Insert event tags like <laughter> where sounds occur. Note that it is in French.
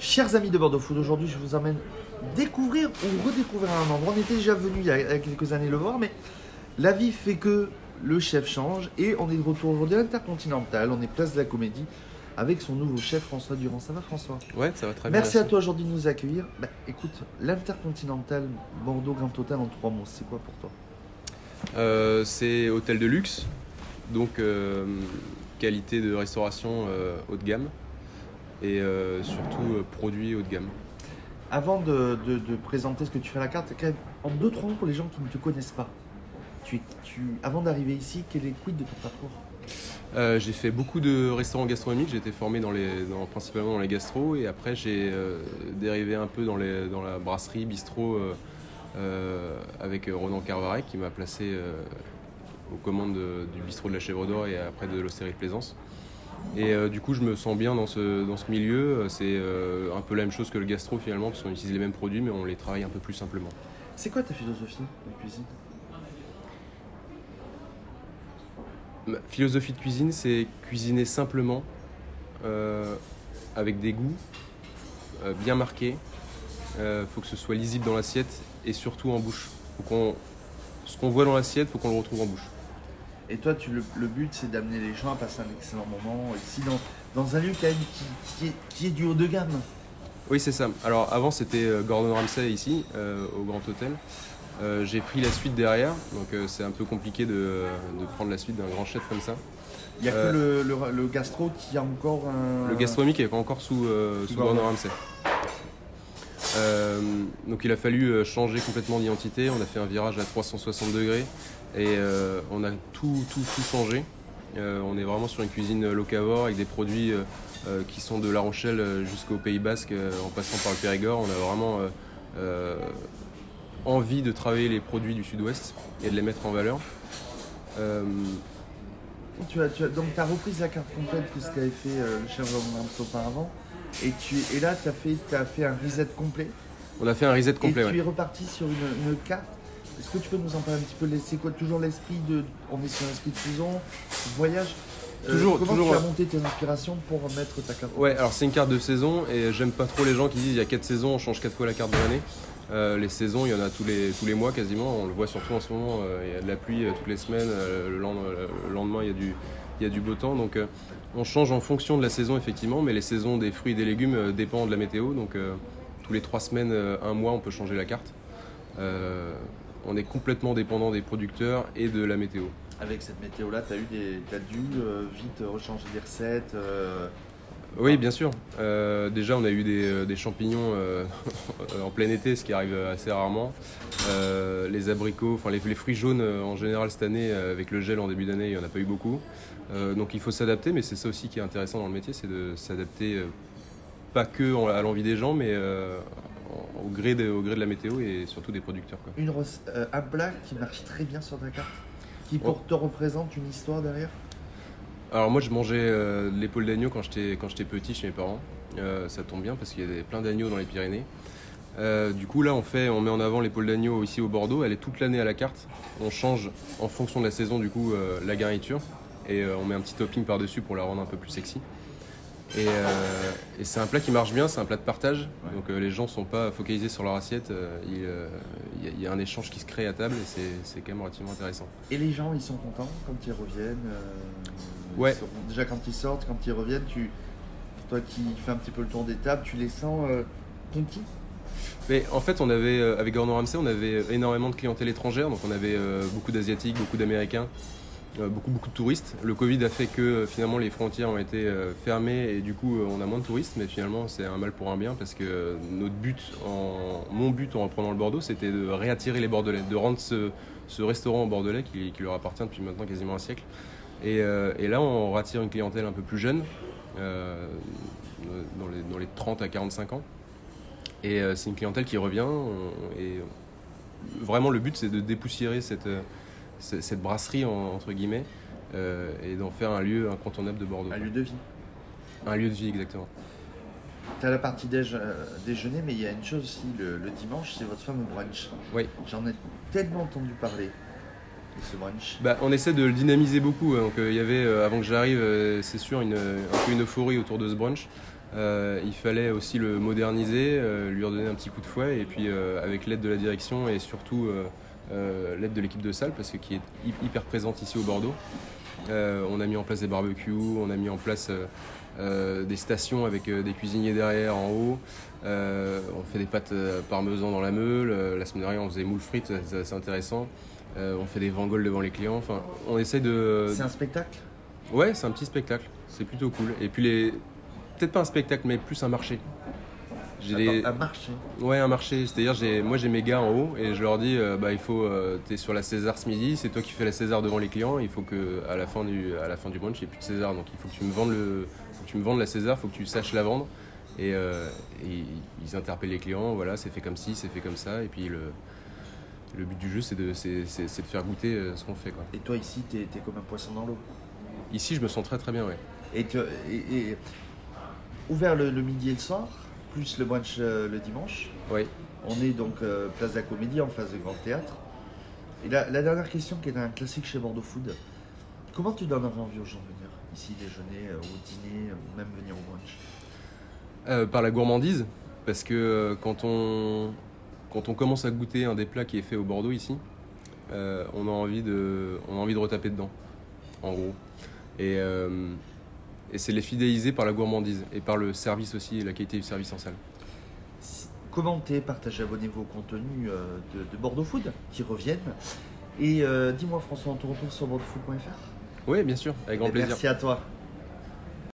Chers amis de Bordeaux Food, aujourd'hui je vous emmène découvrir ou redécouvrir un endroit. On était déjà venu il y a quelques années le voir, mais la vie fait que le chef change et on est de retour aujourd'hui à l'Intercontinental. On est place de la Comédie avec son nouveau chef François Durand. Ça va François? Ouais, ça va très bien. Merci à toi aujourd'hui de nous accueillir. Bah, écoute, l'Intercontinental Bordeaux Grand Hôtel en trois mots, c'est quoi pour toi? Euh, c'est hôtel de luxe, donc euh, qualité de restauration euh, haut de gamme et euh, surtout euh, produits haut de gamme. Avant de, de- de présenter ce que tu fais à la carte, en deux trois mots pour les gens qui ne te connaissent pas. Tu, tu, avant d'arriver ici, quel est quid de ton parcours? Euh, j'ai fait beaucoup de restaurants gastronomiques, j'ai été formé dans les, dans- principalement dans les gastros et après j'ai euh, dérivé un peu dans, les, dans la brasserie, bistrot euh, avec Ronan Carvarec qui m'a placé aux commandes de- du bistrot de la Chèvre d'Or et après de l'Hostérie de Plaisance. Et euh, du coup, je me sens bien dans ce, dans ce milieu. C'est euh, un peu la même chose que le gastro finalement, parce qu'on utilise les mêmes produits, mais on les travaille un peu plus simplement. C'est quoi ta philosophie de cuisine? Ma philosophie de cuisine, c'est cuisiner simplement, euh, avec des goûts euh, bien marqués. Il faut que ce soit lisible dans l'assiette et surtout en bouche. Faut qu'on, ce qu'on voit dans l'assiette, faut qu'on le retrouve en bouche. Et toi, tu, le, le but, c'est d'amener les gens à passer un excellent moment ici, dans, dans un lieu qui, qui est, qui est du haut de gamme. Oui, c'est ça. Alors avant, c'était euh, Gordon Ramsay ici, euh, au Grand Hôtel. Euh, j'ai pris la suite derrière, donc euh, c'est un peu compliqué de, de prendre la suite d'un grand chef comme ça. Il n'y a que le, le- le gastro qui a encore un. Le gastronomique est pas encore sous, Sous Gordon. Ramsay. Euh, donc il a fallu changer complètement d'identité. On a fait un virage à 360 degrés et euh, on a tout, tout, tout changé. Euh, on est vraiment sur une cuisine locavore avec des produits euh, euh, qui sont de La Rochelle euh, jusqu'au Pays Basque euh, en passant par le Périgord. On a vraiment euh, euh, envie de travailler les produits du Sud-Ouest et de les mettre en valeur. Euh, Tu as, tu as- donc, tu as repris la carte complète que ce qu'avait fait euh, le auparavant. Et, tu, et là, tu as, fait- as fait un reset complet. on a fait un reset complet. et ouais. tu es reparti sur une, une carte. Est-ce que tu peux nous en parler un petit peu C'est quoi toujours l'esprit de. On est sur l'esprit de saison, voyage Euh, Toujours- Comment toujours, tu as monté tes inspirations pour mettre ta carte Ouais, alors c'est une carte de saison et j'aime pas trop les gens qui disent il y a 4 saisons, on change 4 fois la carte de l'année. Euh, les saisons, il y en a tous les, tous les mois quasiment, on le voit surtout en ce moment, euh, il y a de la pluie toutes les semaines, le, lend- le lendemain il y a du, il y a du beau temps, donc on change en fonction de la saison effectivement, mais les saisons des fruits et des légumes dépendent de la météo, donc tous les 3 semaines, un mois on peut changer la carte. Euh, on est complètement dépendant des producteurs et de la météo. Avec cette météo-là, tu as, dû euh, vite rechanger des recettes. euh, Oui, bien sûr. Euh, déjà, on a eu des, euh, des champignons euh, <laughs> en plein été, ce qui arrive assez rarement. Euh, les abricots, enfin les, les fruits jaunes euh, en général cette année, euh, avec le gel en début d'année, il n'y en a pas eu beaucoup. Euh, donc il faut s'adapter, mais c'est ça aussi qui est intéressant dans le métier, c'est de s'adapter euh, pas que à l'envie des gens, mais euh, au, gré de, au gré de la météo et surtout des producteurs. quoi. une euh, un plat qui marche très bien sur ta carte Qui pour te représente une histoire derrière? Alors moi je mangeais euh, l'épaule d'agneau quand j'étais petit chez mes parents. Euh, ça tombe bien parce qu'il y a plein d'agneaux dans les Pyrénées. Euh, du coup là on fait on met en avant l'épaule d'agneau ici au Bordeaux. Elle est toute l'année à la carte. On change en fonction de la saison du coup la garniture et on met un petit topping par dessus pour la rendre un peu plus sexy. Et, euh, et c'est un plat qui marche bien, c'est un plat de partage. Ouais. Donc euh, les gens sont pas focalisés sur leur assiette. euh, il, euh, y a- il y, a un échange qui se crée à table et c'est- c'est quand même relativement intéressant. Et les gens, ils sont contents quand ils reviennent euh, Ouais. ils sont- déjà quand ils sortent, quand ils reviennent, tu, toi qui fais un petit peu le tour des tables, tu les sens euh, conquis? Mais en fait, on avait, avec Gordon Ramsay, on avait énormément de clientèle étrangère, donc on avait beaucoup d'Asiatiques, beaucoup d'Américains, beaucoup, beaucoup de touristes. Le Covid a fait que euh, finalement les frontières ont été euh, fermées et du coup euh, on a moins de touristes, mais finalement c'est un mal pour un bien parce que euh, notre but, en, mon but en reprenant le Bordeaux, c'était de réattirer les Bordelais, de rendre ce, ce restaurant au Bordelais qui, leur appartient depuis maintenant quasiment un siècle. Et, euh, et là, on rattire une clientèle un peu plus jeune, euh, dans, les, dans les 30 à 45 ans. Et euh, c'est une clientèle qui revient. et vraiment, le but, c'est de dépoussiérer cette, euh, cette, brasserie, en- entre guillemets, euh, et d'en faire un lieu incontournable de Bordeaux. Un quoi. lieu de vie. Un lieu de vie, exactement. Tu as la partie euh, déjeuner, mais il y a une chose aussi le, le dimanche, c'est votre fameux brunch. Oui. J'en ai tellement entendu parler de ce brunch. Bah, on essaie de le dynamiser beaucoup. hein. Donc, euh, il y avait, euh, avant que j'arrive, c'est sûr, une, un peu une euphorie autour de ce brunch. il fallait aussi le moderniser, lui redonner un petit coup de fouet, et puis avec l'aide de la direction et surtout l'aide de l'équipe de salle, parce que qui est hyper présente ici au Bordeaux. on a mis en place des barbecues, on a mis en place des stations avec des cuisiniers derrière en haut. on fait des pâtes parmesan dans la meule. La semaine dernière, on faisait moules frites, c'est assez intéressant. on fait des vangoles devant les clients. Enfin, on essaie de. C'est un spectacle? Ouais, c'est un petit spectacle. C'est plutôt cool. Et puis, les... peut-être pas un spectacle, mais plus un marché. J'ai Un marché Ouais, un marché. C'est-à-dire, j'ai... moi j'ai mes gars en haut et je leur dis euh, bah, il faut. Euh, t'es sur la César ce midi, c'est toi qui fais la César devant les clients. Il faut que à la fin du, à la fin du brunch, il n'y ait plus de César. Donc il faut que tu me vendes, le... faut que tu me vendes la César, il faut que tu saches la vendre. Et, euh, ils interpellent les clients voilà, c'est fait comme ci, c'est fait comme ça. Et puis le. Le but du jeu, c'est de, c'est, de faire goûter ce qu'on fait. Quoi. Et toi, ici, t'es, es comme un poisson dans l'eau Ici, je me sens très très bien, ouais. Et, et, ouvert le, midi et le soir, plus le brunch euh, le dimanche. Oui. On est donc euh, place de la Comédie en face du Grand Théâtre. Et la, dernière question qui est un classique chez Bordeaux Food, comment tu donnerais envie aux gens de venir ici déjeuner, euh, au dîner, ou même venir au brunch? Par la gourmandise, parce que quand on, quand on commence à goûter un des plats qui est fait au Bordeaux ici, on, a envie de, on a envie de retaper dedans, en gros. Et, c'est les fidéliser par la gourmandise et par le service aussi et la qualité du service en salle. Commentez, partagez, abonnez-vous au contenu euh, de, Bordeaux Food qui reviennent. Et euh, dis-moi François, on te retrouve sur bordeauxfood.fr Oui, bien sûr, avec grand plaisir. Merci à toi.